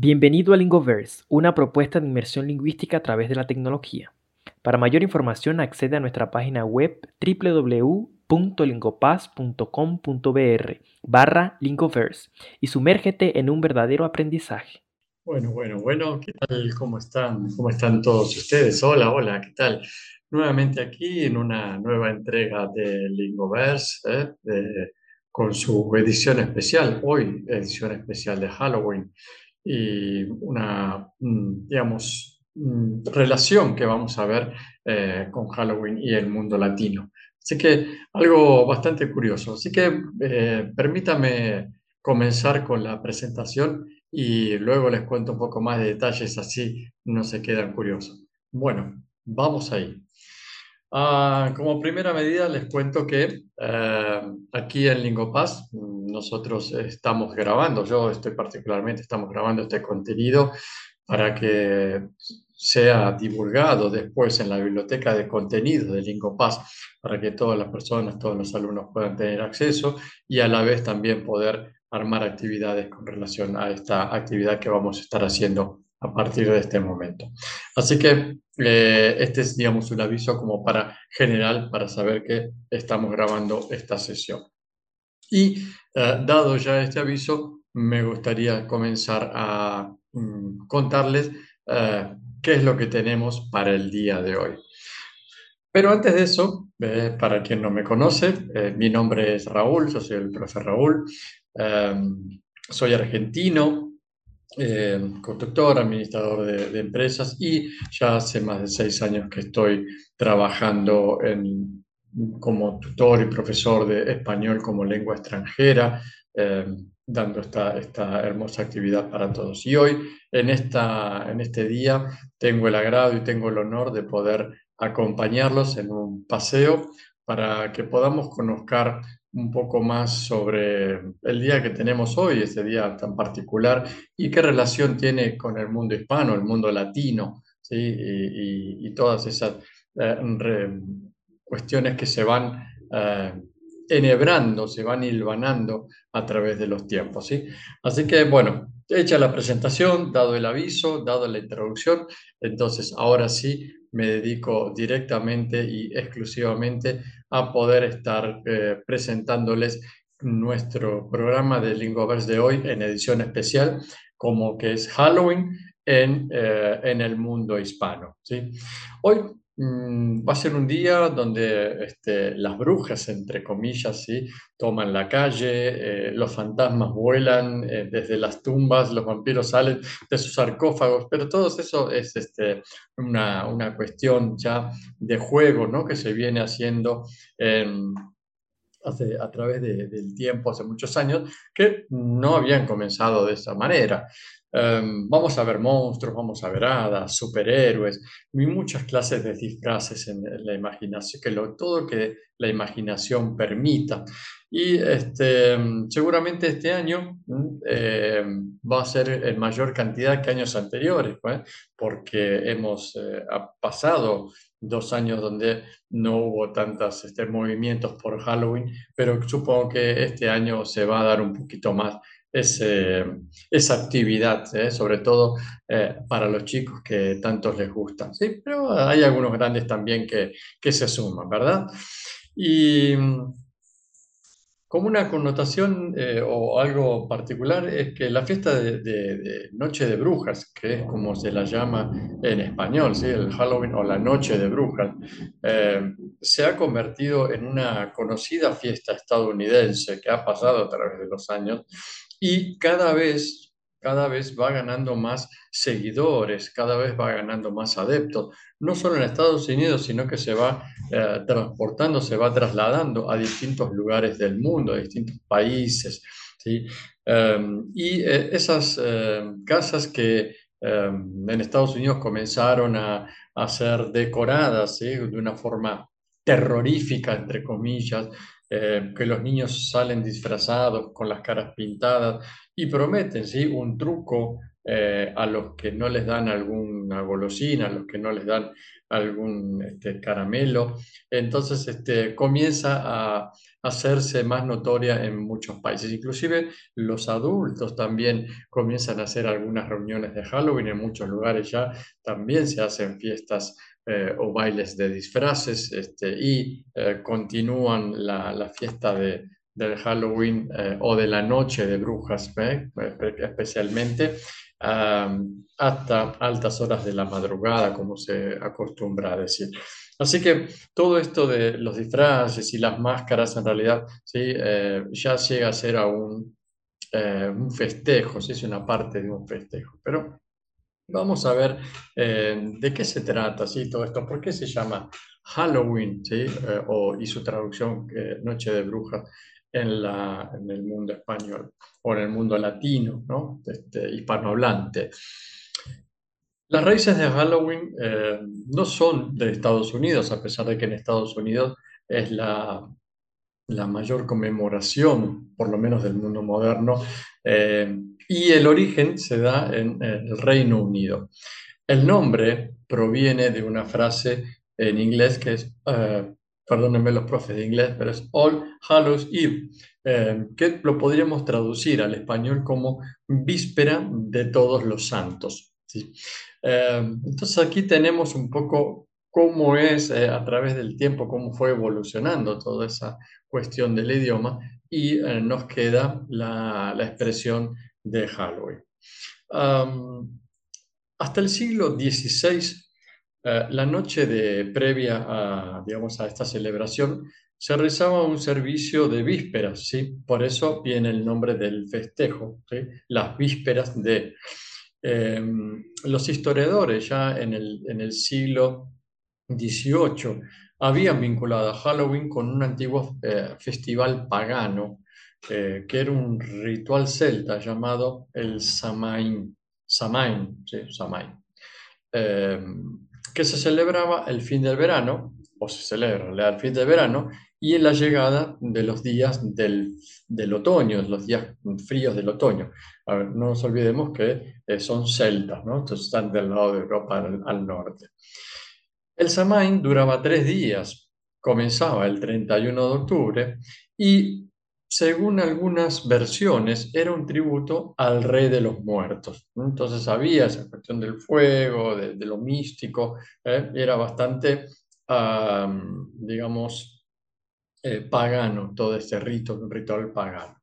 Bienvenido a Lingoverse, una propuesta de inmersión lingüística a través de la tecnología. Para mayor información accede a nuestra página web www.lingopaz.com.br barra Lingoverse y sumérgete en un verdadero aprendizaje. Bueno, bueno, bueno, ¿qué tal? ¿Cómo están? ¿Cómo están todos ustedes? Hola, hola, ¿qué tal? Nuevamente aquí en una nueva entrega de Lingoverse, ¿eh? con su edición especial, hoy edición especial de Halloween y una, mm, digamos, mm, relación que vamos a ver eh, con Halloween y el mundo latino. Así que algo bastante curioso. Así que eh, permítame comenzar con la presentación y luego les cuento un poco más de detalles, así no se quedan curiosos. Bueno, vamos ahí. Ah, como primera medida les cuento que eh, aquí en Lingopaz nosotros estamos grabando, yo estoy particularmente, estamos grabando este contenido para que sea divulgado después en la biblioteca de contenido de Lingopaz, para que todas las personas, todos los alumnos puedan tener acceso y a la vez también poder armar actividades con relación a esta actividad que vamos a estar haciendo a partir de este momento. Así que eh, este es, digamos, un aviso como para general, para saber que estamos grabando esta sesión. Y eh, dado ya este aviso, me gustaría comenzar a mm, contarles eh, qué es lo que tenemos para el día de hoy. Pero antes de eso, para quien no me conoce, mi nombre es Raúl, yo soy el profe Raúl, soy argentino, eh, constructor, administrador de, empresas y ya hace más de seis años que estoy trabajando en, como tutor y profesor de español como lengua extranjera, eh, dando esta, esta hermosa actividad para todos. Y hoy, en, esta, en este día, tengo el agrado y tengo el honor de poder acompañarlos en un paseo para que podamos conocer un poco más sobre el día que tenemos hoy, ese día tan particular, y qué relación tiene con el mundo hispano, el mundo latino, ¿sí? y, todas esas eh, cuestiones que se van eh, enhebrando, se van hilvanando a través de los tiempos. ¿sí? Así que, bueno, hecha la presentación, dado el aviso, dado la introducción, entonces ahora sí me dedico directamente y exclusivamente a poder estar eh, presentándoles nuestro programa de Lingoverse de hoy en edición especial, como que es Halloween en, eh, en el mundo hispano. ¿sí? Hoy va a ser un día donde este, las brujas, entre comillas, ¿sí? toman la calle, eh, los fantasmas vuelan eh, desde las tumbas, los vampiros salen de sus sarcófagos, pero todo eso es este, una, cuestión ya de juego ¿no? que se viene haciendo hace, a través del tiempo, hace muchos años, que no habían comenzado de esa manera. Em, vamos a ver monstruos, vamos a ver hadas, superhéroes, y muchas clases de disfraces en, la imaginación, que lo, todo que la imaginación permita. Y este, seguramente este año em, va a ser en mayor cantidad que años anteriores, ¿eh? porque hemos eh, pasado dos años donde no hubo tantos este, movimientos por Halloween, pero supongo que este año se va a dar un poquito más esa actividad, ¿eh? sobre todo eh, para los chicos que tantos les gusta. ¿sí? Pero hay algunos grandes también que, que se suman, ¿verdad? Y como una connotación eh, o algo particular es que la fiesta de, Noche de Brujas, que es como se la llama en español, ¿sí? el Halloween o la Noche de Brujas, se ha convertido en una conocida fiesta estadounidense que ha pasado a través de los años y cada vez, cada vez va ganando más seguidores, cada vez va ganando más adeptos, no solo en Estados Unidos, sino que se va eh, transportando, se va trasladando a distintos lugares del mundo, a distintos países. ¿sí? Em, y eh, esas em, casas que em, en Estados Unidos comenzaron a, a ser decoradas de una forma terrorífica, entre comillas, eh, que los niños salen disfrazados con las caras pintadas y prometen ¿sí? un truco eh, a los que no les dan alguna golosina, a los que no les dan algún este, caramelo. Entonces este, comienza a hacerse más notoria en muchos países. Inclusive los adultos también comienzan a hacer algunas reuniones de Halloween. En muchos lugares ya también se hacen fiestas eh, o bailes de disfraces este, y eh, continúan la, la fiesta de, del Halloween eh, o de la noche de brujas, especialmente hasta altas horas de la madrugada, como se acostumbra a decir. Así que todo esto de los disfraces y las máscaras en realidad ¿sí? Eh, ya llega a ser a un, eh, un festejo, ¿sí? es una parte de un festejo. Pero vamos a ver eh, de qué se trata ¿sí? todo esto, por qué se llama Halloween ¿sí? o, y su traducción Noche de Brujas en, en el mundo español o en el mundo latino, ¿no? este, hispanohablante. Las raíces de Halloween eh, no son de Estados Unidos, a pesar de que en Estados Unidos es la, la mayor conmemoración, por lo menos del mundo moderno, eh, y el origen se da en, el Reino Unido. El nombre proviene de una frase en inglés que es uh, perdónenme los profes de inglés, pero es All Hallows Eve, eh, que lo podríamos traducir al español como víspera de todos los santos. Eh, entonces aquí tenemos un poco cómo es eh, a través del tiempo, cómo fue evolucionando toda esa cuestión del idioma y nos queda la, la, expresión de Halloween. hasta el siglo XVI eh, la noche de, previa a, digamos, a esta celebración se rezaba un servicio de vísperas, ¿sí? Por eso viene el nombre del festejo, Las vísperas de... Em, los historiadores ya en el, en el siglo XVIII habían vinculado a Halloween con un antiguo eh, festival pagano, eh, que era un ritual celta llamado el Samain, Samain, ¿sí? Samain. Em, que se celebraba el fin del verano, o se celebra el fin del verano, y en la llegada de los días del, del otoño, los días fríos del otoño. no nos olvidemos que eh, son celtas, ¿no? Entonces están del lado de Europa al, al norte. El Samain duraba tres días, comenzaba el 31 de octubre y según algunas versiones, era un tributo al rey de los muertos. Entonces había esa cuestión del fuego, de, lo místico, ¿eh? era bastante, digamos, eh, pagano todo este rito, un ritual pagano.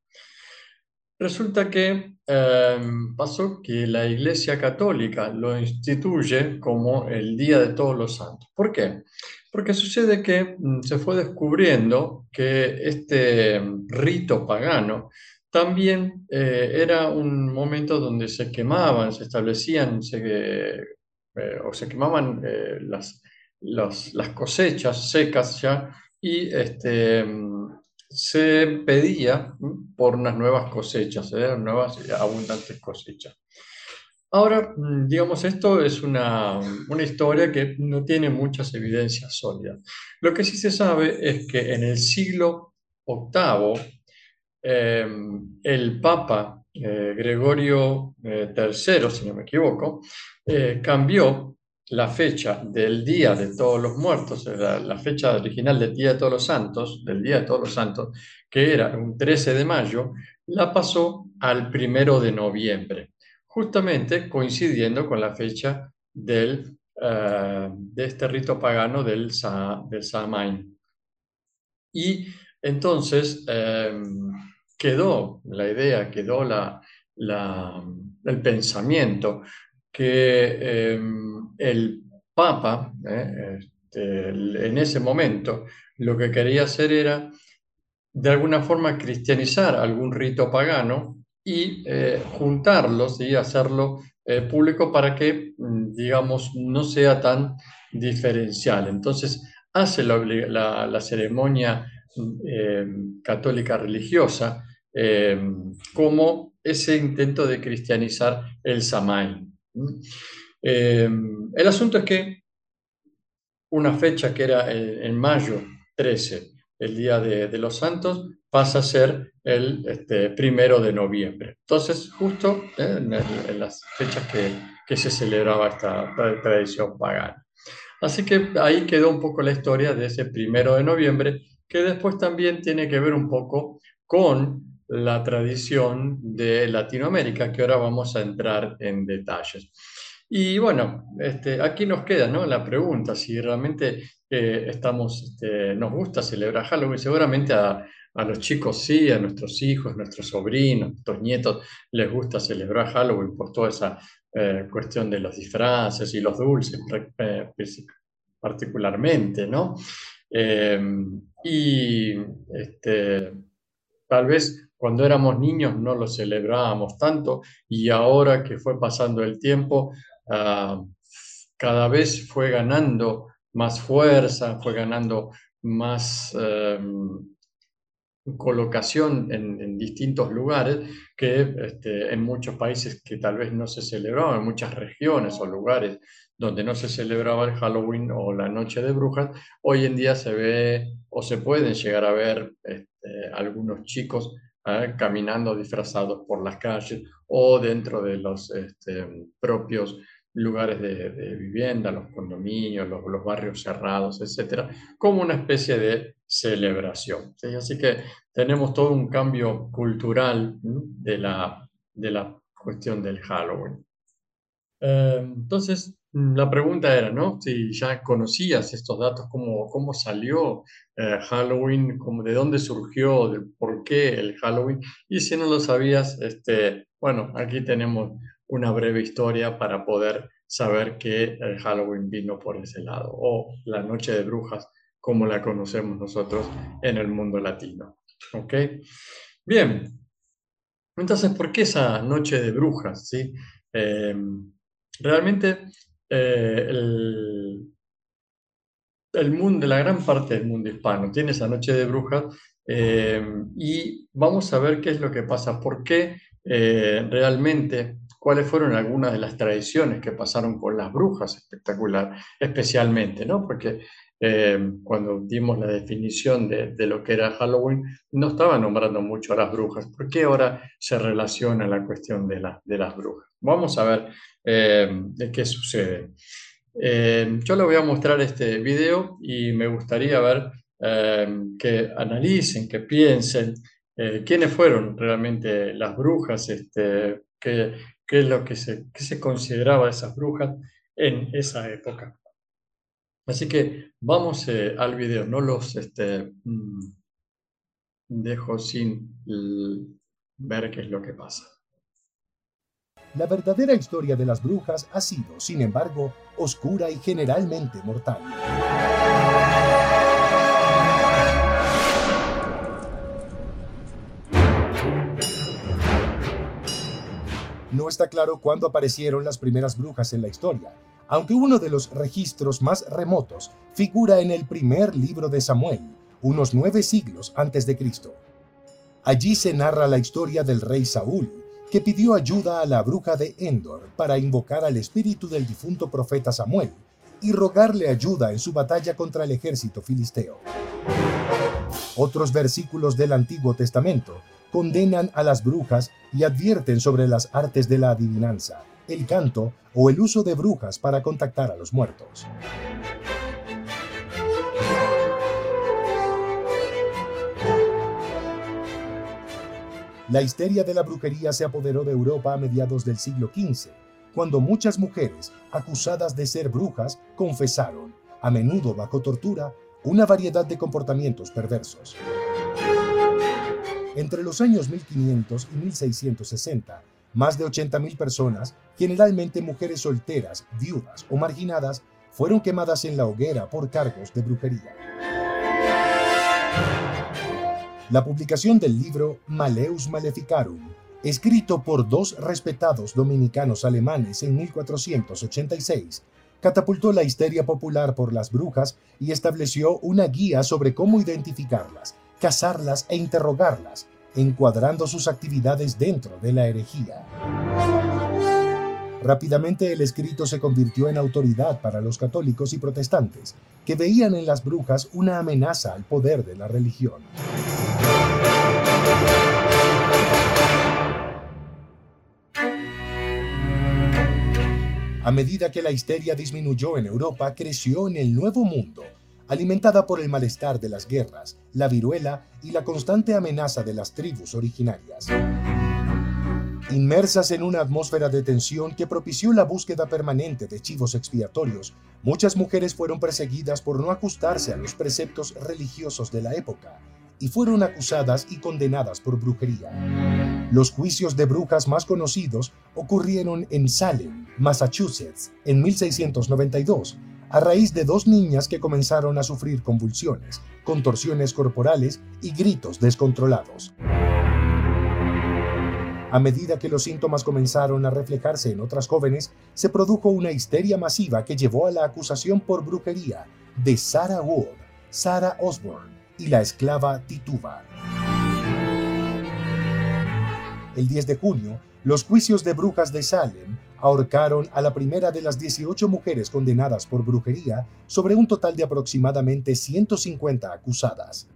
Resulta que em, pasó que la Iglesia Católica lo instituye como el Día de Todos los Santos. ¿Por qué? Porque sucede que mm, se fue descubriendo que este mm, rito pagano también eh, era un momento donde se quemaban, se establecían eh, o se quemaban eh, las, las cosechas secas ya y este, mm, se pedía por unas nuevas cosechas, nuevas y abundantes cosechas. Ahora, mm, digamos, esto es una, historia que no tiene muchas evidencias sólidas. Lo que sí se sabe es que en el siglo VIII, em, el Papa eh, Gregorio III, eh, si no me equivoco, eh, cambió la fecha del Día de Todos los Muertos, la, la, fecha original del Día de Todos los Santos, del Día de Todos los Santos, que era un 13 de mayo, la pasó al primero de noviembre justamente coincidiendo con la fecha del, eh, de este rito pagano del, del Samain. Y entonces em, quedó la idea, quedó la, el pensamiento que em, el Papa, eh, este, en ese momento, lo que quería hacer era de alguna forma cristianizar algún rito pagano y eh, juntarlos y hacerlo eh, público para que, mm, digamos, no sea tan diferencial. Entonces, hace la, ceremonia eh, católica religiosa como ese intento de cristianizar el Samay. el asunto es que una fecha que era en mayo 13, el Día de, de los Santos, pasa a ser el este, primero de noviembre. Entonces, justo eh, en, las fechas que, que, se celebraba esta tradición pagana. Así que ahí quedó un poco la historia de ese primero de noviembre, que después también tiene que ver un poco con la tradición de Latinoamérica, que ahora vamos a entrar en detalles. Y bueno, este, aquí nos queda ¿no? la pregunta, si realmente eh, estamos, este, nos gusta celebrar Halloween, seguramente a, los chicos sí, a nuestros hijos, nuestros sobrinos, nuestros nietos les gusta celebrar Halloween por toda esa eh, cuestión de los disfraces y los dulces eh, particularmente, ¿no? y este, tal vez cuando éramos niños no lo celebrábamos tanto y ahora que fue pasando el tiempo, Ah, cada vez fue ganando más fuerza, fue ganando más em, colocación en, distintos lugares que este, en muchos países que tal vez no se celebraban, en muchas regiones o lugares donde no se celebraba el Halloween o la Noche de Brujas, hoy en día se ve o se pueden llegar a ver este, algunos chicos ¿eh? caminando disfrazados por las calles o dentro de los este, propios lugares de, vivienda, los condominios, los, barrios cerrados, etcétera, como una especie de celebración. Así que tenemos todo un cambio cultural de la, de la cuestión del Halloween. Eh, entonces, la pregunta era, ¿no? Si ya conocías estos datos, cómo, cómo salió eh, Halloween, cómo, de dónde surgió, de por qué el Halloween. Y si no lo sabías, este, bueno, aquí tenemos una breve historia para poder saber que el Halloween vino por ese lado, o la noche de brujas, como la conocemos nosotros en el mundo latino. ¿Ok? Bien, entonces, ¿por qué esa noche de brujas? ¿sí? Em, realmente eh, el, mundo, la gran parte del mundo hispano tiene esa noche de brujas em, y vamos a ver qué es lo que pasa, por qué eh, realmente cuáles fueron algunas de las tradiciones que pasaron con las brujas, espectacular, especialmente, ¿no? Porque eh, cuando dimos la definición de, lo que era Halloween, no estaba nombrando mucho a las brujas. ¿Por qué ahora se relaciona la cuestión de, de las brujas? Vamos a ver eh, de qué sucede. Eh, yo les voy a mostrar este video y me gustaría ver que analicen, que piensen quiénes fueron realmente las brujas, este, que, qué es lo que se, se consideraba esas brujas en esa época. Así que vamos eh, al video, no los este, mm, dejo sin ver qué es lo que pasa. La verdadera historia de las brujas ha sido, sin embargo, oscura y generalmente mortal. No está claro cuándo aparecieron las primeras brujas en la historia, aunque uno de los registros más remotos figura en el primer libro de Samuel, unos nueve siglos antes de Cristo. Allí se narra la historia del rey Saúl, que pidió ayuda a la bruja de Endor para invocar al espíritu del difunto profeta Samuel y rogarle ayuda en su batalla contra el ejército filisteo. Otros versículos del Antiguo Testamento condenan a las brujas y advierten sobre las artes de la adivinanza, el canto o el uso de brujas para contactar a los muertos. La histeria de la brujería se apoderó de Europa a mediados del siglo XV, cuando muchas mujeres acusadas de ser brujas confesaron, a menudo bajo tortura, una variedad de comportamientos perversos. Entre los años 1500 y 1660, más de 80.000 personas, generalmente mujeres solteras, viudas o marginadas, fueron quemadas en la hoguera por cargos de brujería. La publicación del libro Maleus Maleficarum, escrito por dos respetados dominicanos alemanes en 1486, catapultó la histeria popular por las brujas y estableció una guía sobre cómo identificarlas, cazarlas e interrogarlas, encuadrando sus actividades dentro de la herejía. Rápidamente el escrito se convirtió en autoridad para los católicos y protestantes, que veían en las brujas una amenaza al poder de la religión. A medida que la histeria disminuyó en Europa, creció en el Nuevo Mundo, alimentada por el malestar de las guerras, la viruela y la constante amenaza de las tribus originarias. Inmersas en una atmósfera de tensión que propició la búsqueda permanente de chivos expiatorios, muchas mujeres fueron perseguidas por no ajustarse a los preceptos religiosos de la época y fueron acusadas y condenadas por brujería. Los juicios de brujas más conocidos ocurrieron en Salem, Massachusetts, en 1692, a raíz de dos niñas que comenzaron a sufrir convulsiones, contorsiones corporales y gritos descontrolados. A medida que los síntomas comenzaron a reflejarse en otras jóvenes, se produjo una histeria masiva que llevó a la acusación por brujería de Sarah Wood, Sarah Osborne y la esclava Tituba. El 10 de junio, los juicios de brujas de Salem ahorcaron a la primera de las 18 mujeres condenadas por brujería sobre un total de aproximadamente 150 acusadas.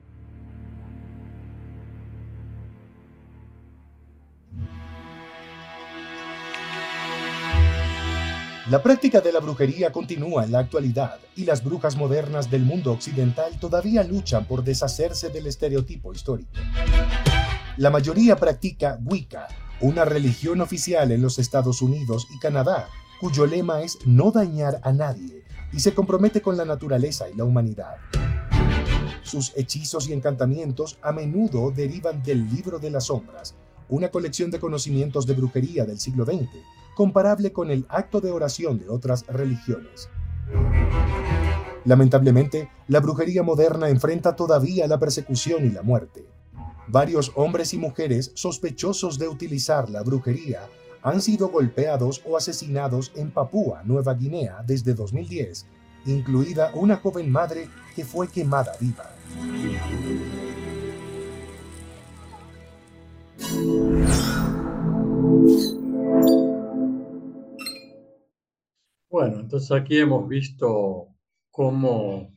La práctica de la brujería continúa en la actualidad y las brujas modernas del mundo occidental todavía luchan por deshacerse del estereotipo histórico. La mayoría practica Wicca, una religión oficial en los Estados Unidos y Canadá, cuyo lema es no dañar a nadie y se compromete con la naturaleza y la humanidad. Sus hechizos y encantamientos a menudo derivan del libro de las sombras, una colección de conocimientos de brujería del siglo XX comparable con el acto de oración de otras religiones. Lamentablemente, la brujería moderna enfrenta todavía la persecución y la muerte. Varios hombres y mujeres sospechosos de utilizar la brujería han sido golpeados o asesinados en Papúa, Nueva Guinea, desde 2010, incluida una joven madre que fue quemada viva. Bueno, entonces aquí hemos visto cómo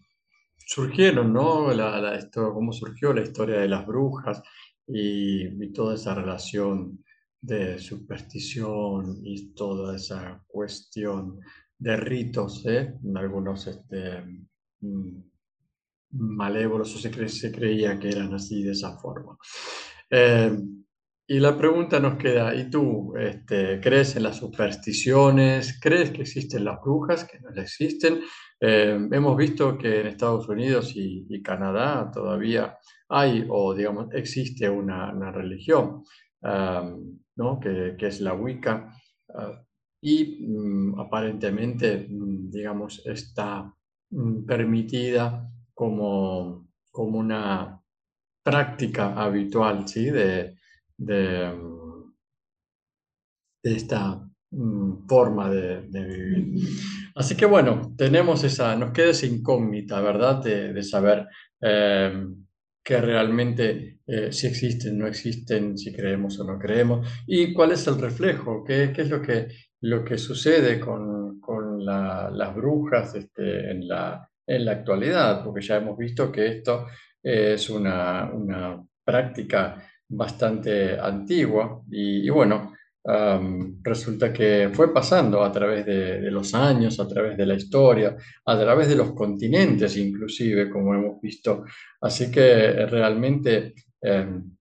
surgieron, ¿no? La, esto, cómo surgió la historia de las brujas y, toda esa relación de superstición y toda esa cuestión de ritos, ¿eh? Algunos este, mm, malévolos o se, creía que eran así de esa forma. Eh, y la pregunta nos queda, ¿y tú este, crees en las supersticiones? ¿Crees que existen las brujas, que no existen? Eh, hemos visto que en Estados Unidos y, Canadá todavía hay, o digamos, existe una, religión, ¿no? que, es la Wicca, ah, y mm, aparentemente, mm, digamos, está mm, permitida como, como una práctica habitual, ¿sí? De, de, esta mm, forma de, vivir. Así que bueno, tenemos esa, nos queda esa incógnita, ¿verdad? De, saber eh, que realmente eh, si existen, no existen, si creemos o no creemos, y cuál es el reflejo, qué, es lo que, lo que sucede con, con las brujas este, en, la, en la actualidad, porque ya hemos visto que esto es una, una práctica bastante antigua y, bueno, resulta que fue pasando a través de, los años, a través de la historia, a través de los continentes inclusive, como hemos visto. Así que realmente em,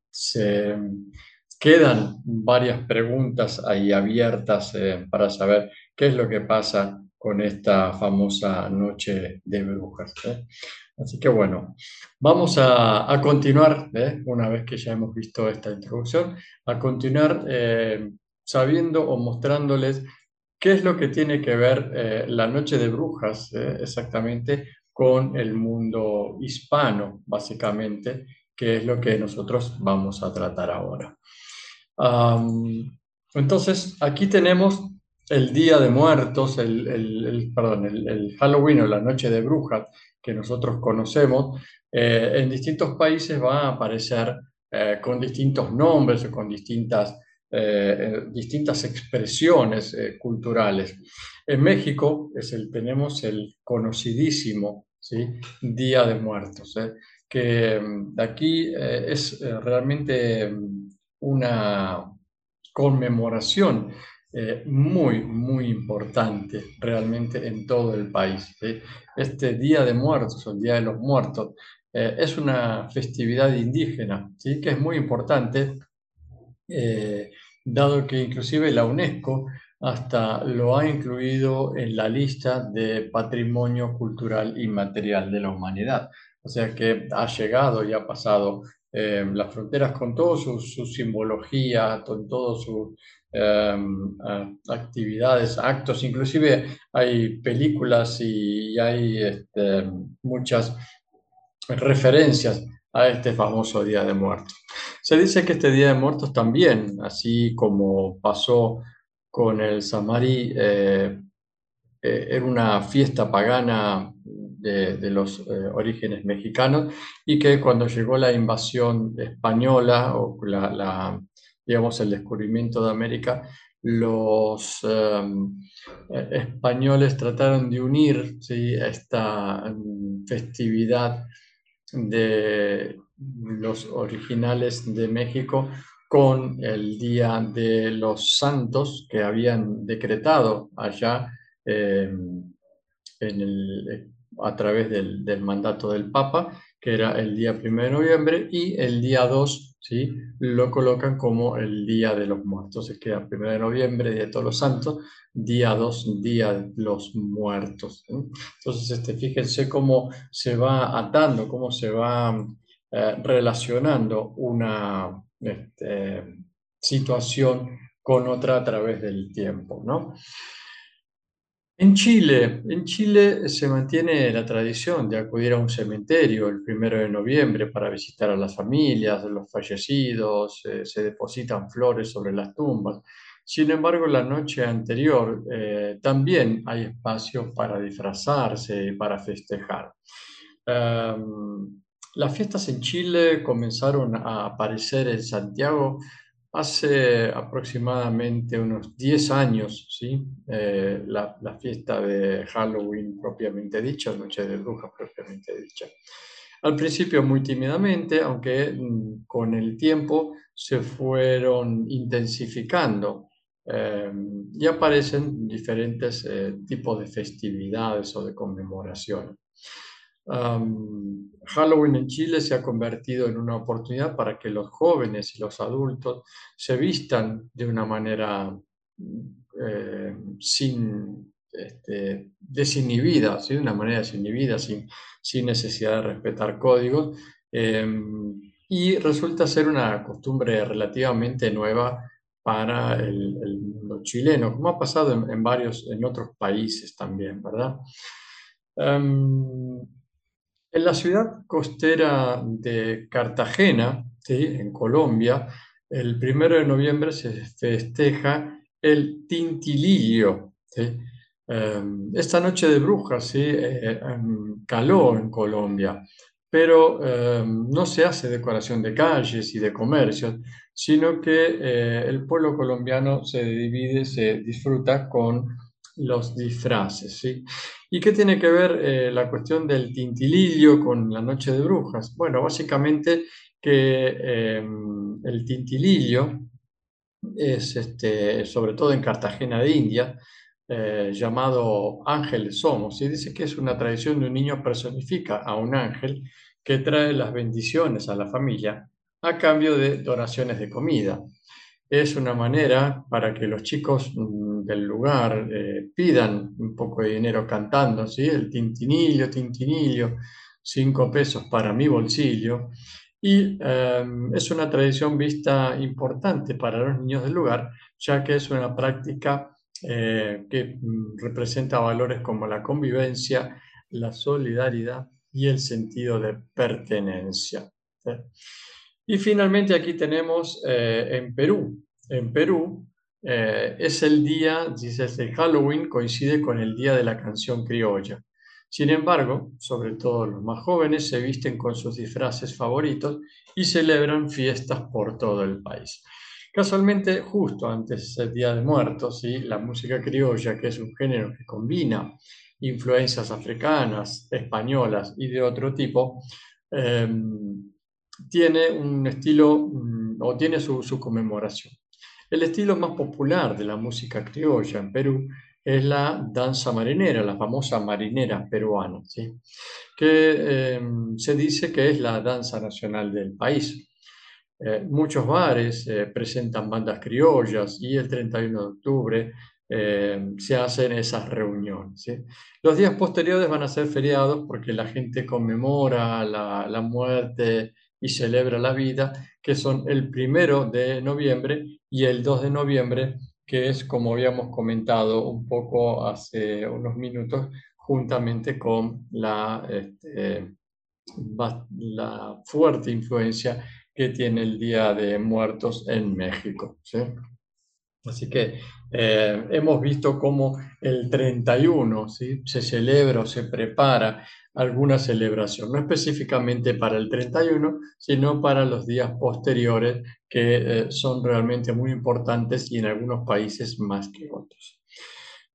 quedan varias preguntas ahí abiertas eh, para saber qué es lo que pasa con esta famosa noche de brujas. Así que bueno, vamos a, continuar, ¿eh? una vez que ya hemos visto esta introducción, a continuar eh, sabiendo o mostrándoles qué es lo que tiene que ver eh, la noche de brujas exactamente con el mundo hispano, básicamente, que es lo que nosotros vamos a tratar ahora. entonces, aquí tenemos el Día de Muertos, el, perdón, el, Halloween o la Noche de Brujas, que nosotros conocemos, eh, en distintos países va a aparecer eh, con distintos nombres o con distintas, eh, distintas expresiones culturales. En México es el, tenemos el conocidísimo ¿sí? Día de Muertos, que mm, aquí es realmente mm, una conmemoración eh, muy, muy importante realmente en todo el país. Este Día de Muertos, el Día de los Muertos, eh, es una festividad indígena, ¿sí? que es muy importante, eh, dado que inclusive la UNESCO hasta lo ha incluido en la lista de patrimonio cultural inmaterial de la humanidad. O sea que ha llegado y ha pasado eh, las fronteras con toda su, simbología, con todas sus actividades, actos, inclusive hay películas y, hay este, muchas referencias a este famoso Día de Muertos. Se dice que este Día de Muertos también, así como pasó con el Samari, eh, eh, era una fiesta pagana de, los eh, orígenes mexicanos y que cuando llegó la invasión española o la, digamos, el descubrimiento de América, los em, españoles trataron de unir ¿sí? esta em, festividad de los originales de México con el Día de los Santos que habían decretado allá em, en el, a través del, del, mandato del Papa, que era el día 1 de noviembre, y el día 2 ¿sí? lo colocan como el Día de los Muertos. Es que 1 de noviembre, Día de Todos los Santos, día 2, Día de los Muertos. Entonces, este, fíjense cómo se va atando, cómo se va eh, relacionando una este, situación con otra a través del tiempo, ¿no? En Chile, en Chile se mantiene la tradición de acudir a un cementerio el primero de noviembre para visitar a las familias, los fallecidos, eh, se depositan flores sobre las tumbas. Sin embargo, la noche anterior eh, también hay espacio para disfrazarse y para festejar. Em, las fiestas en Chile comenzaron a aparecer en Santiago Hace aproximadamente unos 10 años, ¿sí? Eh, la, fiesta de Halloween propiamente dicha, Noche de Brujas propiamente dicha. Al principio muy tímidamente, aunque mm, con el tiempo se fueron intensificando eh, y aparecen diferentes eh, tipos de festividades o de conmemoraciones. Halloween en Chile se ha convertido en una oportunidad para que los jóvenes y los adultos se vistan de una manera eh, sin este, desinhibida, de una manera desinhibida, sin, sin necesidad de respetar códigos. Em, y resulta ser una costumbre relativamente nueva para el, mundo chileno, como ha pasado en, varios, en otros países también, ¿verdad? Em, en la ciudad costera de Cartagena, en Colombia, el primero de noviembre se festeja el Tintilillo. Em, esta noche de brujas eh, em, caló en Colombia, pero em, no se hace decoración de calles y de comercios, sino que eh, el pueblo colombiano se divide, se disfruta con los disfraces. ¿sí? ¿Y qué tiene que ver eh, la cuestión del tintilillo con la noche de brujas? Bueno, básicamente que em, el tintilillo es, este, sobre todo en Cartagena de India, eh, llamado ángeles somos, y dice que es una tradición de un niño personifica a un ángel que trae las bendiciones a la familia a cambio de donaciones de comida es una manera para que los chicos mm, del lugar eh, pidan un poco de dinero cantando, ¿sí? El tintinillo, tintinillo, cinco pesos para mi bolsillo. Y em, es una tradición vista importante para los niños del lugar, ya que es una práctica eh, que mm, representa valores como la convivencia, la solidaridad y el sentido de pertenencia. Y finalmente aquí tenemos eh, en Perú. En Perú eh, es el día, dice el Halloween, coincide con el día de la canción criolla. Sin embargo, sobre todo los más jóvenes se visten con sus disfraces favoritos y celebran fiestas por todo el país. Casualmente, justo antes del Día de Muertos, la música criolla, que es un género que combina influencias africanas, españolas y de otro tipo, em, tiene un estilo mm, o tiene su, su conmemoración. El estilo más popular de la música criolla en Perú es la danza marinera, la famosa marinera peruana, ¿sí? que em, se dice que es la danza nacional del país. Eh, muchos bares eh, presentan bandas criollas y el 31 de octubre em, se hacen esas reuniones. Los días posteriores van a ser feriados porque la gente conmemora la, la muerte y celebra la vida, que son el primero de noviembre y el 2 de noviembre, que es como habíamos comentado un poco hace unos minutos, juntamente con la, este, la fuerte influencia que tiene el Día de Muertos en México. ¿sí? Así que eh, hemos visto cómo el 31 ¿sí? se celebra o se prepara alguna celebración, no específicamente para el 31, sino para los días posteriores que eh, son realmente muy importantes y en algunos países más que otros.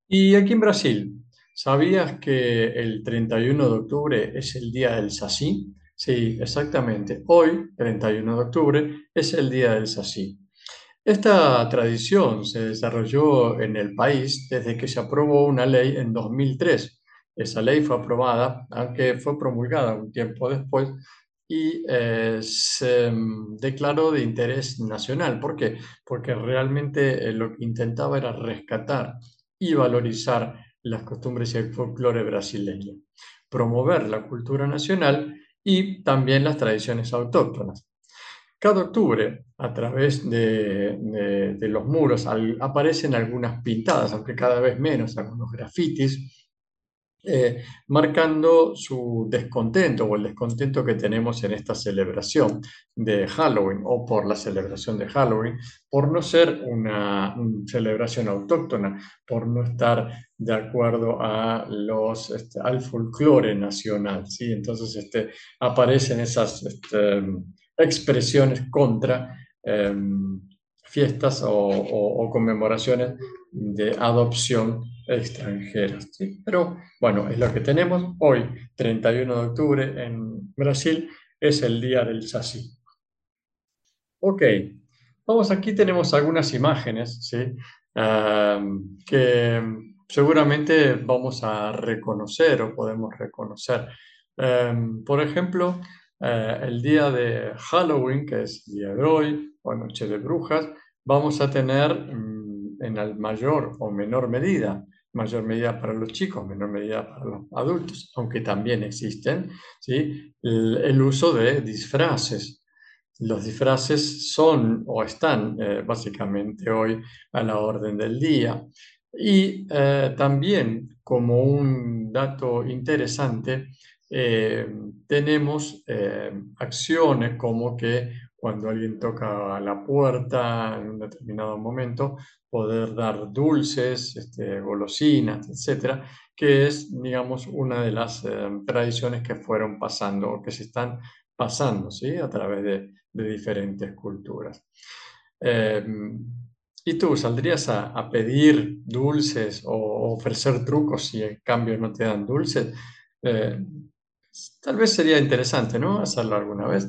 Y aquí en Brasil, ¿sabías que el 31 de octubre es el día del Saci? Sí, exactamente. Hoy, 31 de octubre, es el día del Saci. Esta tradición se desarrolló en el país desde que se aprobó una ley en 2003. Esa ley fue aprobada, aunque fue promulgada un tiempo después, y eh, se mm, declaró de interés nacional. ¿Por qué? Porque realmente eh, lo que intentaba era rescatar y valorizar las costumbres y el folclore brasileño, promover la cultura nacional y también las tradiciones autóctonas. Cada octubre, a través de, los muros, aparecen algunas pintadas, aunque cada vez menos, algunos grafitis, eh, marcando su descontento o el descontento que tenemos en esta celebración de Halloween o por la celebración de Halloween, por no ser una, celebración autóctona, por no estar de acuerdo a los, este, al folclore nacional. ¿sí? Entonces este, aparecen esas... Este, expresiones contra em, fiestas o, conmemoraciones de adopción extranjeras. Pero bueno, es lo que tenemos. Hoy, 31 de octubre, en Brasil, es el día del Saci. Ok, vamos aquí, tenemos algunas imágenes ¿sí? Que seguramente vamos a reconocer o podemos reconocer. Por ejemplo, eh, el día de Halloween, que es el día de hoy, o Noche de Brujas, vamos a tener mm, en el mayor o menor medida, mayor medida para los chicos, menor medida para los adultos, aunque también existen, ¿sí? el, uso de disfraces. Los disfraces son o están eh, básicamente hoy a la orden del día. Y eh, también como un dato interesante, eh, tenemos acciones como que cuando alguien toca la puerta en un determinado momento, poder dar dulces, este, golosinas, etcétera, que es, digamos, una de las eh, tradiciones que fueron pasando o que se están pasando ¿sí? a través de, diferentes culturas. ¿Y tú saldrías a, pedir dulces o ofrecer trucos si en cambio no te dan dulces? tal vez sería interesante, ¿no? Hacerlo alguna vez,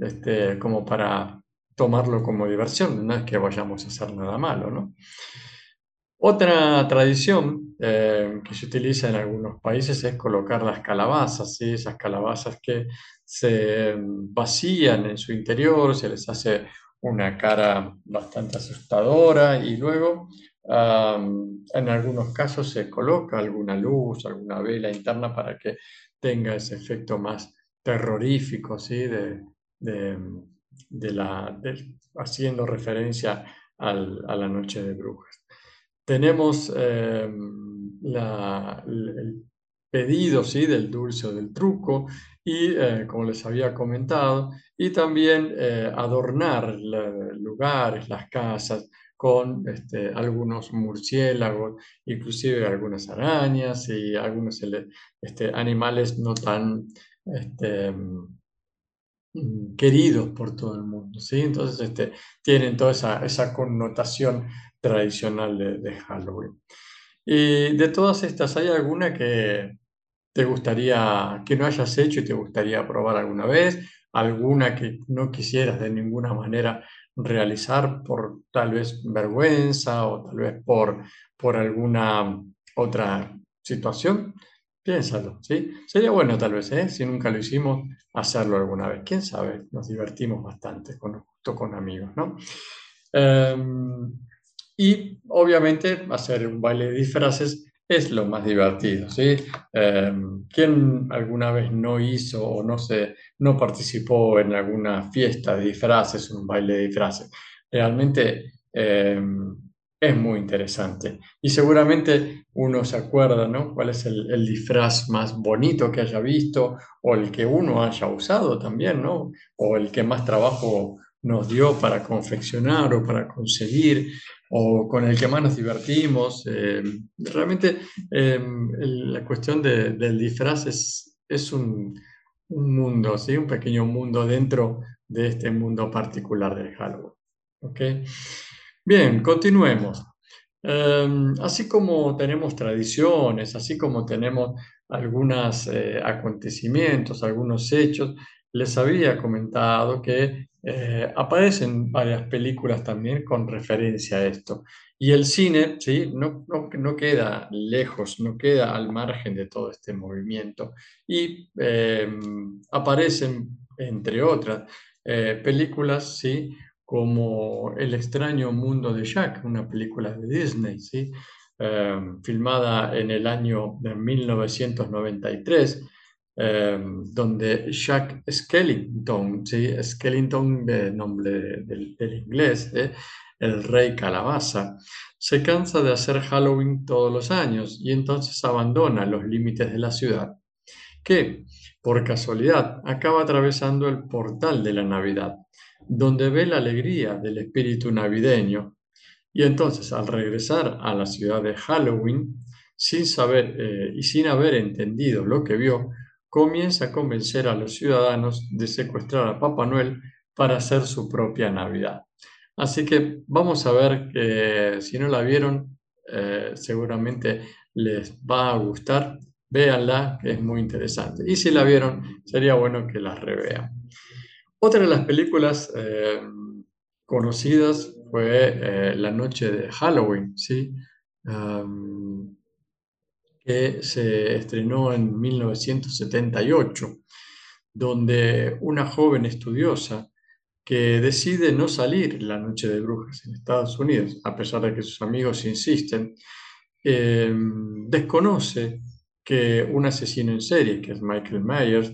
este, como para tomarlo como diversión, no es que vayamos a hacer nada malo, ¿no? Otra tradición eh, que se utiliza en algunos países es colocar las calabazas, ¿sí? esas calabazas que se vacían en su interior, se les hace una cara bastante asustadora y luego en algunos casos se coloca alguna luz, alguna vela interna para que tenga ese efecto más terrorífico, ¿sí? de, de, la, haciendo referencia al, a la noche de brujas. Tenemos em, la, el pedido ¿sí? del dulce o del truco y, eh, como les había comentado, y también eh, adornar lugares, las casas, con este, algunos murciélagos, inclusive algunas arañas y algunos este, animales no tan este, queridos por todo el mundo. ¿sí? Entonces este, tienen toda esa, connotación tradicional de, de, Halloween. Y de todas estas, ¿hay alguna que te gustaría, que no hayas hecho y te gustaría probar alguna vez? alguna que no quisieras de ninguna manera realizar por tal vez vergüenza o tal vez por, por alguna otra situación, piénsalo, ¿sí? Sería bueno tal vez, ¿eh? si nunca lo hicimos, hacerlo alguna vez. ¿Quién sabe? Nos divertimos bastante con, justo con amigos, ¿no? Em, y obviamente hacer un baile de disfraces es lo más divertido, ¿sí? Em, ¿Quién alguna vez no hizo o no, se, no participó en alguna fiesta de disfraces, un baile de disfraces? Realmente em, es muy interesante. Y seguramente uno se acuerda, ¿no? ¿Cuál es el, disfraz más bonito que haya visto o el que uno haya usado también, ¿no? O el que más trabajo nos dio para confeccionar o para conseguir o con el que más nos divertimos. Eh, realmente em, la cuestión del disfraz es, es un, un, mundo, ¿sí? un pequeño mundo dentro de este mundo particular del Halloween. ¿okay? Bien, continuemos. Em, así como tenemos tradiciones, así como tenemos algunos eh, acontecimientos, algunos hechos, les había comentado que eh, aparecen varias películas también con referencia a esto. Y el cine, ¿sí? No, no, queda lejos, no queda al margen de todo este movimiento. Y em, aparecen, entre otras, eh, películas, ¿sí? Como El extraño mundo de Jack, una película de Disney, ¿sí? Em, filmada en el año de 1993 Em, donde Jack Skellington, ¿sí? Skellington de nombre del, inglés, el rey calabaza, se cansa de hacer Halloween todos los años y entonces abandona los límites de la ciudad, que, por casualidad, acaba atravesando el portal de la Navidad, donde ve la alegría del espíritu navideño. Y entonces, al regresar a la ciudad de Halloween, sin saber eh, y sin haber entendido lo que vio, comienza a convencer a los ciudadanos de secuestrar a Papá Noel para hacer su propia Navidad. Así que vamos a ver que si no la vieron, eh, seguramente les va a gustar. Véanla, que es muy interesante. Y si la vieron, sería bueno que la revean. Otra de las películas eh, conocidas fue eh, La Noche de Halloween, ¿sí? que se estrenó en 1978, donde una joven estudiosa que decide no salir la noche de brujas en Estados Unidos, a pesar de que sus amigos insisten, em, desconoce que un asesino en serie, que es Michael Myers,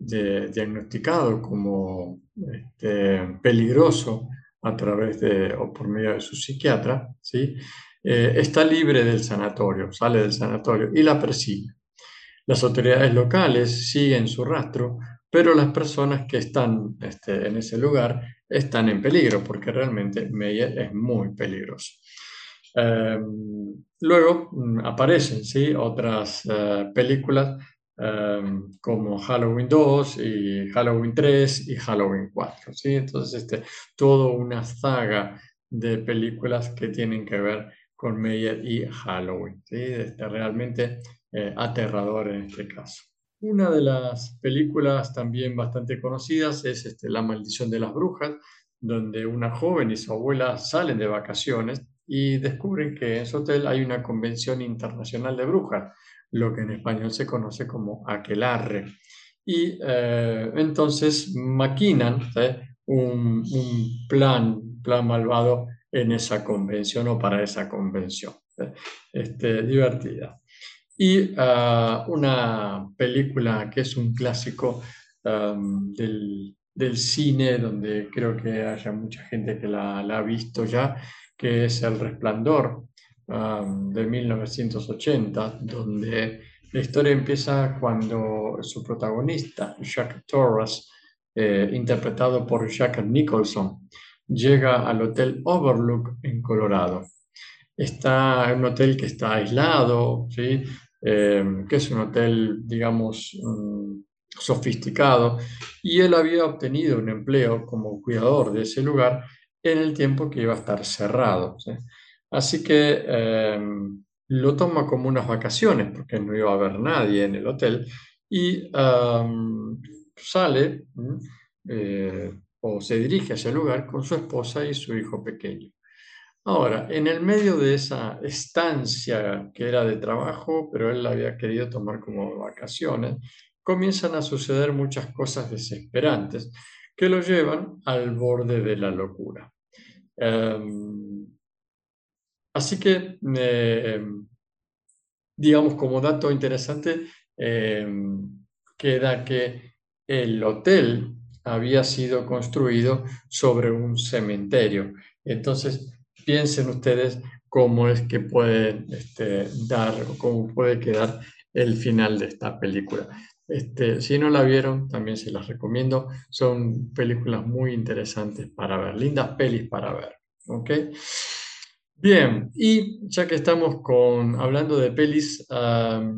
diagnosticado como este, peligroso a través de o por medio de su psiquiatra, ¿sí? Eh, está libre del sanatorio, sale del sanatorio y la persigue. Las autoridades locales siguen su rastro, pero las personas que están este, en ese lugar están en peligro porque realmente Meyer es muy peligroso. Em, luego mm, aparecen ¿sí? otras eh, películas em, como Halloween 2 y Halloween 3 y Halloween 4. ¿sí? Entonces, este, toda una saga de películas que tienen que ver con Meyer y Halloween. ¿sí? Este, realmente eh, aterrador en este caso. Una de las películas también bastante conocidas es este, La maldición de las brujas, donde una joven y su abuela salen de vacaciones y descubren que en su hotel hay una convención internacional de brujas, lo que en español se conoce como aquelarre. Y eh, entonces maquinan un, un plan, plan malvado en esa convención o para esa convención. ¿eh? Este, divertida. Y ah, una película que es un clásico del, del, cine, donde creo que haya mucha gente que la, ha visto ya, que es El Resplandor de 1980, donde la historia empieza cuando su protagonista, Jack Torres, eh, interpretado por Jack Nicholson, llega al Hotel Overlook en Colorado. Está en un hotel que está aislado, ¿sí? Eh, que es un hotel, digamos, mm, sofisticado, y él había obtenido un empleo como cuidador de ese lugar en el tiempo que iba a estar cerrado. Así que em, lo toma como unas vacaciones, porque no iba a haber nadie en el hotel, y sale eh, o se dirige a ese lugar con su esposa y su hijo pequeño. Ahora, en el medio de esa estancia que era de trabajo, pero él la había querido tomar como vacaciones, comienzan a suceder muchas cosas desesperantes que lo llevan al borde de la locura. Em, así que, em, digamos, como dato interesante, em, queda que el hotel había sido construido sobre un cementerio. Entonces, piensen ustedes cómo es que puede este, dar o cómo puede quedar el final de esta película. Este, si no la vieron, también se las recomiendo. Son películas muy interesantes para ver, lindas pelis para ver. ¿ok? Bien, y ya que estamos con, hablando de pelis,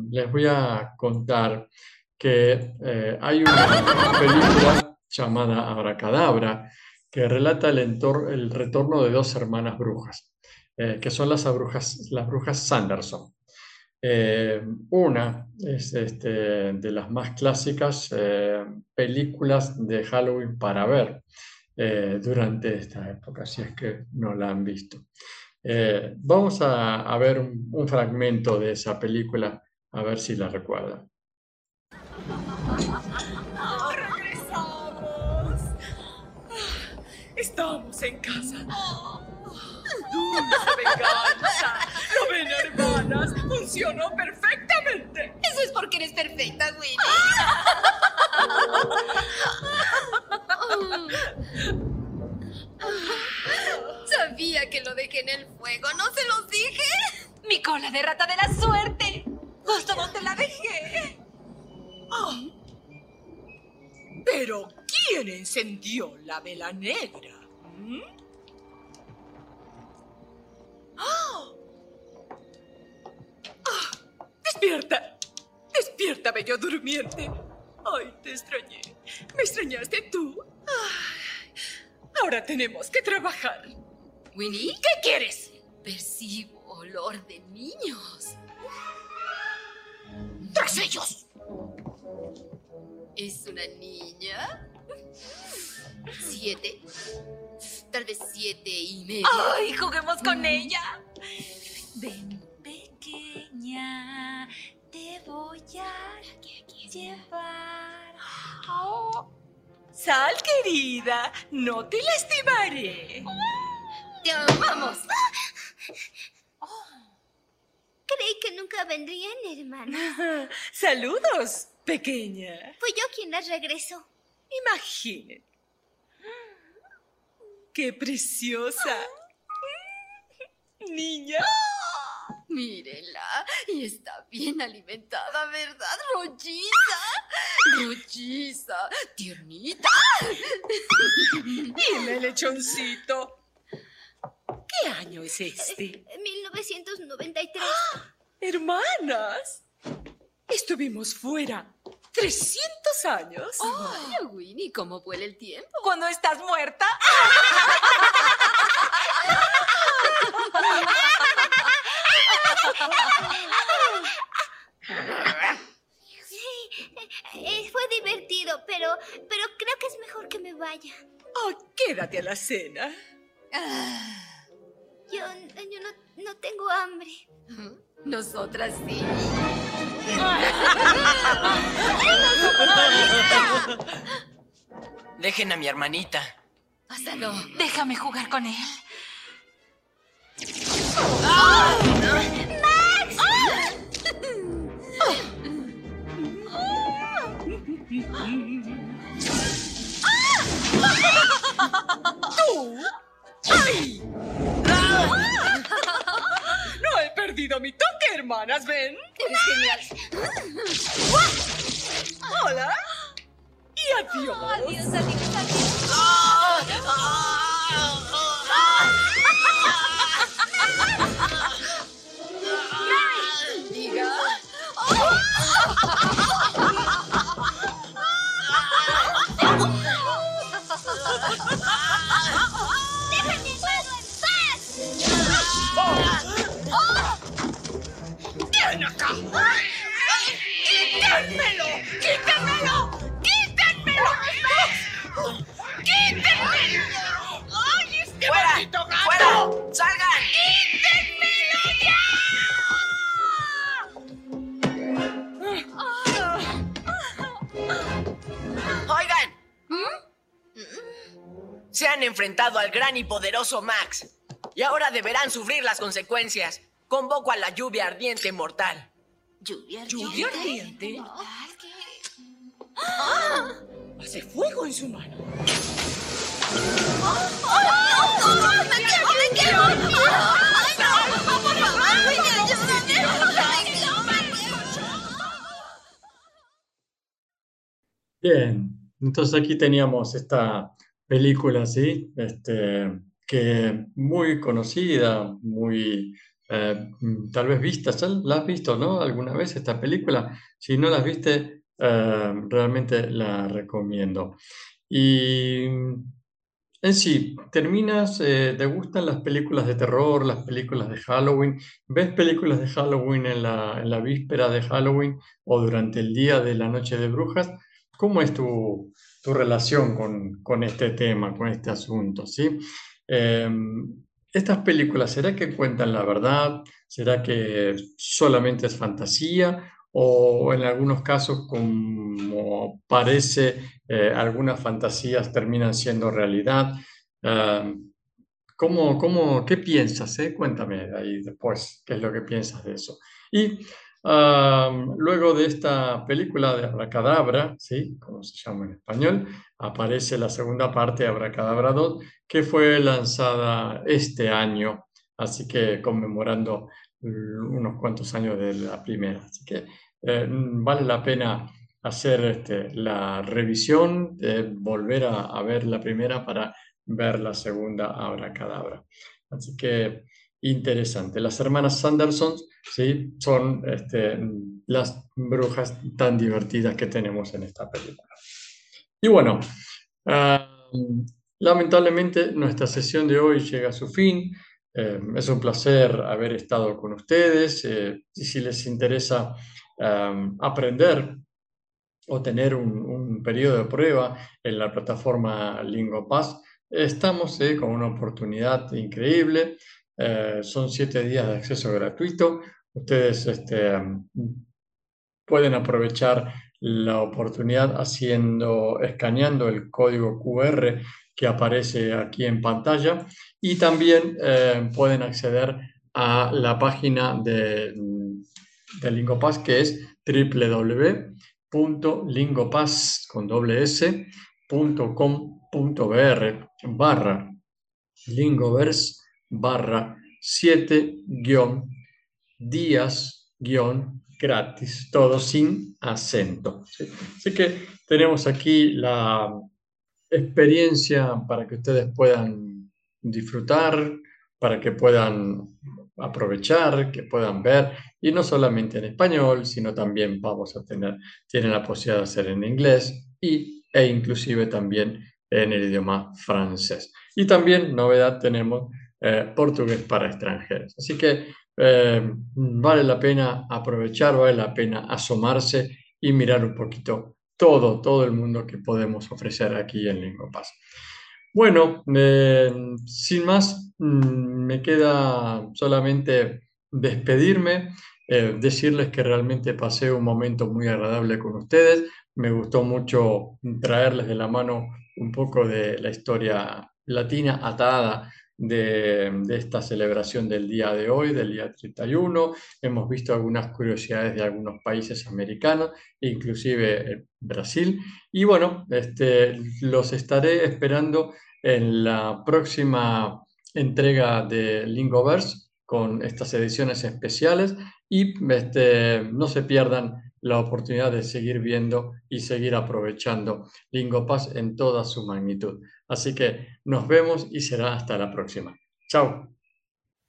les voy a contar que eh, hay una película llamada Abracadabra que relata el, el retorno de dos hermanas brujas, eh, que son las brujas, las brujas Sanderson. Eh, una es este, de las más clásicas películas de Halloween para ver durante esta época, si es que no la han visto. Vamos a, ver un, un, fragmento de esa película, a ver si la recuerdan. ¡Regresamos! Estamos en casa. ¡Dulce venganza! ¿Lo ven, hermanas? Funcionó perfectamente. Eso es porque eres perfecta, Winnie. Sabía que lo dejé en el fuego. ¿No se los dije? Mi cola de rata de la suerte. Justo donde la dejé. Ah. Pero, ¿quién encendió la vela negra? ¿Mm? ¡Ah! ¡Despierta! ¡Despierta, bello durmiente! ¡Ay, te extrañé! ¿Me extrañaste tú? Ahora tenemos que trabajar. ¿Winnie? ¿Qué quieres? Percibo olor de niños. ¡Tras ellos! ¿Es una niña? ¿Siete? Tal vez siete y medio. ¡Ay, juguemos con ella! Ven, pequeña, te voy a llevar. Sal, querida, no te lastimaré. ¡Te amamos! Creí que nunca vendrían, hermana. Saludos, pequeña. Fui yo quien las regresó. Imaginen. ¡Qué preciosa! Niña. Mírenla, y está bien alimentada, ¿verdad? Rolliza, rolliza, tiernita. Dime, lechoncito. ¿Qué año es este? 1993. Hermanas, estuvimos fuera 300 años. Vaya, Winnie, ¿cómo vuela el tiempo? ¿Cuándo estás muerta? Sí, eh, fue divertido, pero, pero creo que es mejor que me vaya. Oh, quédate a la cena. Yo, yo no, no tengo hambre. Nosotras sí. Dejen a mi hermanita. Hasta no. Déjame jugar con él. ¿Tú? No he perdido mi toque, hermanas, ¿ven? Eres genial. Hola. Y adiós. Adiós, adiós, adiós. Enfrentado al gran y poderoso Max. Y ahora deberán sufrir las consecuencias. Convoco a la lluvia ardiente mortal. ¿Lluvia ¿Lluvia ardiente? ¡Ah! Hace fuego en su mano. ¡Me quiero, me quiero! ¡Ay, no! ¡Por favor! Bien, entonces aquí teníamos esta película, ¿sí? Este, que muy conocida, muy eh, tal vez vista, ¿Ya ¿la has visto, no? ¿Alguna vez esta película? Si no la has viste, eh, realmente la recomiendo. Y en sí, terminas, eh, ¿te gustan las películas de terror, las películas de Halloween? ¿Ves películas de Halloween en la, en la víspera de Halloween o durante el día de la noche de brujas? ¿Cómo es tu, tu relación con, con, este tema, con este asunto? ¿sí? Eh, estas películas, ¿será que cuentan la verdad? ¿Será que solamente es fantasía? ¿O en algunos casos, como parece, eh, algunas fantasías terminan siendo realidad? Uh, ¿cómo, cómo, ¿Qué piensas? Eh? Cuéntame ahí después qué es lo que piensas de eso. Y luego de esta película de Abracadabra, ¿sí? como se llama en español, aparece la segunda parte de Abracadabra 2, que fue lanzada este año, así que conmemorando unos cuantos años de la primera. Así que eh, vale la pena hacer este, la revisión, volver a, a, ver la primera para ver la segunda Abracadabra. Así que interesante. Las hermanas Sanderson ¿sí? son este, las brujas tan divertidas que tenemos en esta película. Y bueno, uh, lamentablemente nuestra sesión de hoy llega a su fin. Eh, es un placer haber estado con ustedes. Eh, y si les interesa um, aprender o tener un, un, periodo de prueba en la plataforma LingoPass, estamos eh, con una oportunidad increíble. Eh, son siete días de acceso gratuito. Ustedes este, pueden aprovechar la oportunidad haciendo, escaneando el código QR que aparece aquí en pantalla y también eh, pueden acceder a la página de, de Lingopass que es www.lingopass.com.br barra Lingoverse barra 7 guion días guion gratis, todo sin acento. ¿sí? Así que tenemos aquí la experiencia para que ustedes puedan disfrutar, para que puedan aprovechar, que puedan ver, y no solamente en español, sino también vamos a tener, tienen la posibilidad de hacer en inglés y, e inclusive también en el idioma francés. Y también, novedad, tenemos eh, portugués para extranjeros. Así que eh, vale la pena aprovechar, vale la pena asomarse y mirar un poquito todo, todo el mundo que podemos ofrecer aquí en LingoPass. Bueno, eh, sin más, mm, me queda solamente despedirme, decirles que realmente pasé un momento muy agradable con ustedes. Me gustó mucho traerles de la mano un poco de la historia latina atada de, esta celebración del día de hoy, del día 31. Hemos visto algunas curiosidades de algunos países americanos, inclusive Brasil. Y bueno, este, los estaré esperando en la próxima entrega de Lingoverse con estas ediciones especiales y este, no se pierdan la oportunidad de seguir viendo y seguir aprovechando LingoPass en toda su magnitud. Así que nos vemos y será hasta la próxima. Chao.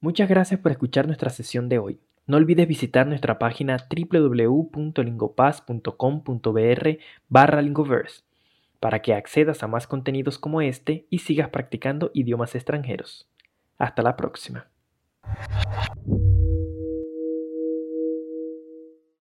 Muchas gracias por escuchar nuestra sesión de hoy. No olvides visitar nuestra página www.lingopass.com.br barra lingoverse para que accedas a más contenidos como este y sigas practicando idiomas extranjeros. Hasta la próxima.